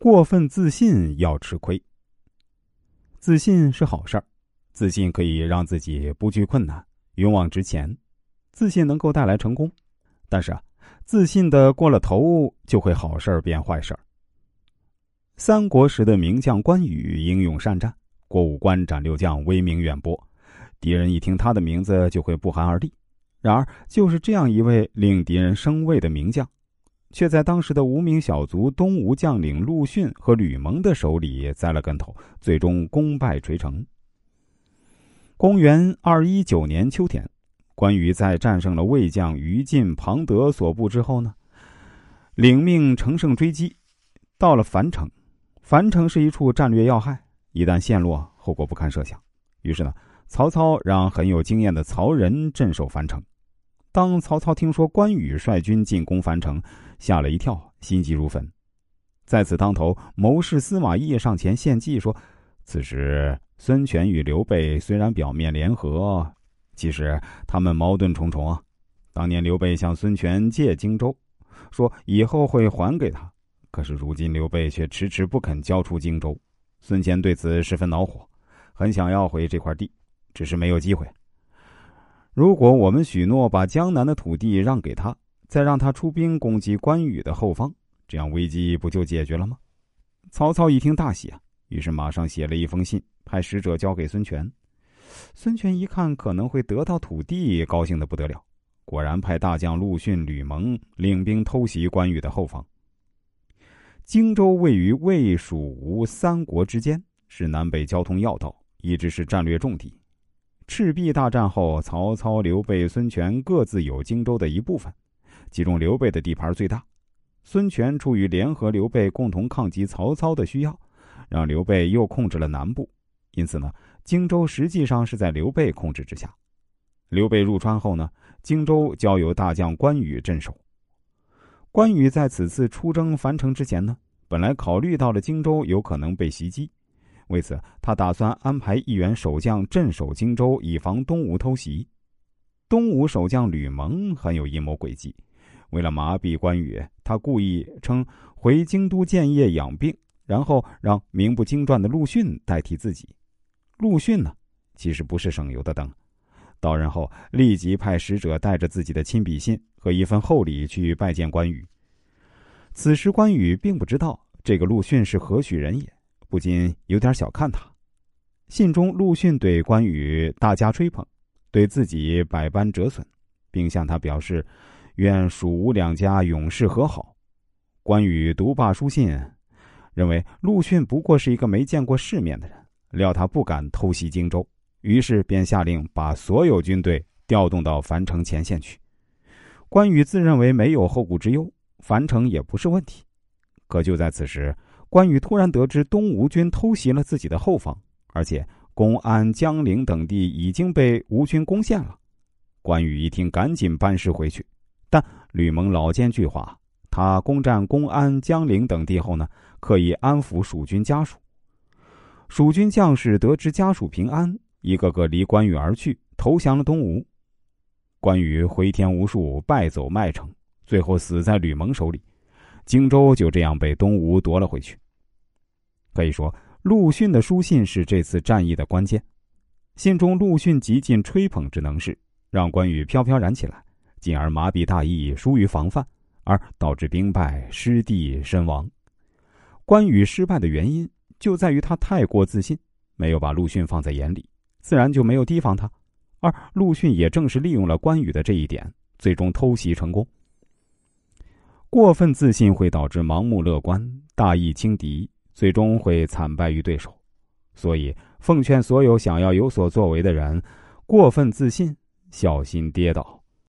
过分自信要吃亏。自信是好事儿，自信可以让自己不惧困难，勇往直前，自信能够带来成功。但是啊，自信的过了头，就会好事儿变坏事儿。三国时的名将关羽英勇善战，过五关斩六将，威名远播，敌人一听他的名字就会不寒而栗。然而，就是这样一位令敌人生畏的名将，却在当时的无名小卒东吴将领陆逊和吕蒙的手里栽了跟头，最终功败垂成。公元二一九年秋天，关羽在战胜了魏将于禁、庞德所部之后呢，领命乘胜追击，到了樊城。樊城是一处战略要害，一旦陷落，后果不堪设想。于是呢，曹操让很有经验的曹仁镇守樊城。当曹操听说关羽率军进攻樊城，吓了一跳，心急如焚。在此当头，谋士司马懿上前献计说：“此时孙权与刘备虽然表面联合，其实他们矛盾重重啊。当年刘备向孙权借荆州，说以后会还给他。”可是如今刘备却迟迟不肯交出荆州，孙权对此十分恼火，很想要回这块地，只是没有机会。如果我们许诺把江南的土地让给他，再让他出兵攻击关羽的后方，这样危机不就解决了吗？曹操一听大喜啊，于是马上写了一封信，派使者交给孙权。孙权一看可能会得到土地，高兴的不得了，果然派大将陆逊、吕蒙领兵偷袭关羽的后方。荆州位于魏、蜀、吴三国之间，是南北交通要道，一直是战略重地。赤壁大战后，曹操、刘备、孙权各自有荆州的一部分，其中刘备的地盘最大。孙权出于联合刘备共同抗击曹操的需要，让刘备又控制了南部，因此呢，荆州实际上是在刘备控制之下。刘备入川后呢，荆州交由大将关羽镇守。关羽在此次出征樊城之前呢，本来考虑到了荆州有可能被袭击，为此他打算安排一员守将镇守荆州，以防东吴偷袭。东吴守将吕蒙很有阴谋诡计，为了麻痹关羽，他故意称回京都建业养病，然后让名不经传的陆逊代替自己。陆逊呢，其实不是省油的灯。到任后，立即派使者带着自己的亲笔信和一份厚礼去拜见关羽。此时，关羽并不知道这个陆逊是何许人也，不禁有点小看他。信中，陆逊对关羽大加吹捧，对自己百般折损，并向他表示愿蜀吴两家永世和好。关羽读罢书信，认为陆逊不过是一个没见过世面的人，料他不敢偷袭荆州。于是便下令把所有军队调动到樊城前线去。关羽自认为没有后顾之忧，樊城也不是问题。可就在此时，关羽突然得知东吴军偷袭了自己的后方，而且公安、江陵等地已经被吴军攻陷了。关羽一听，赶紧班师回去。但吕蒙老奸巨猾，他攻占公安、江陵等地后呢，刻意安抚蜀军家属。蜀军将士得知家属平安。一个个离关羽而去，投降了东吴。关羽回天无术，败走麦城，最后死在吕蒙手里。荆州就这样被东吴夺了回去。可以说，陆逊的书信是这次战役的关键。信中，陆逊极尽吹捧之能事，让关羽飘飘然起来，进而麻痹大意，疏于防范，而导致兵败、失地、身亡。关羽失败的原因就在于他太过自信，没有把陆逊放在眼里。自然就没有提防他，而陆逊也正是利用了关羽的这一点，最终偷袭成功。过分自信会导致盲目乐观、大意轻敌，最终会惨败于对手。所以，奉劝所有想要有所作为的人，过分自信，小心跌倒。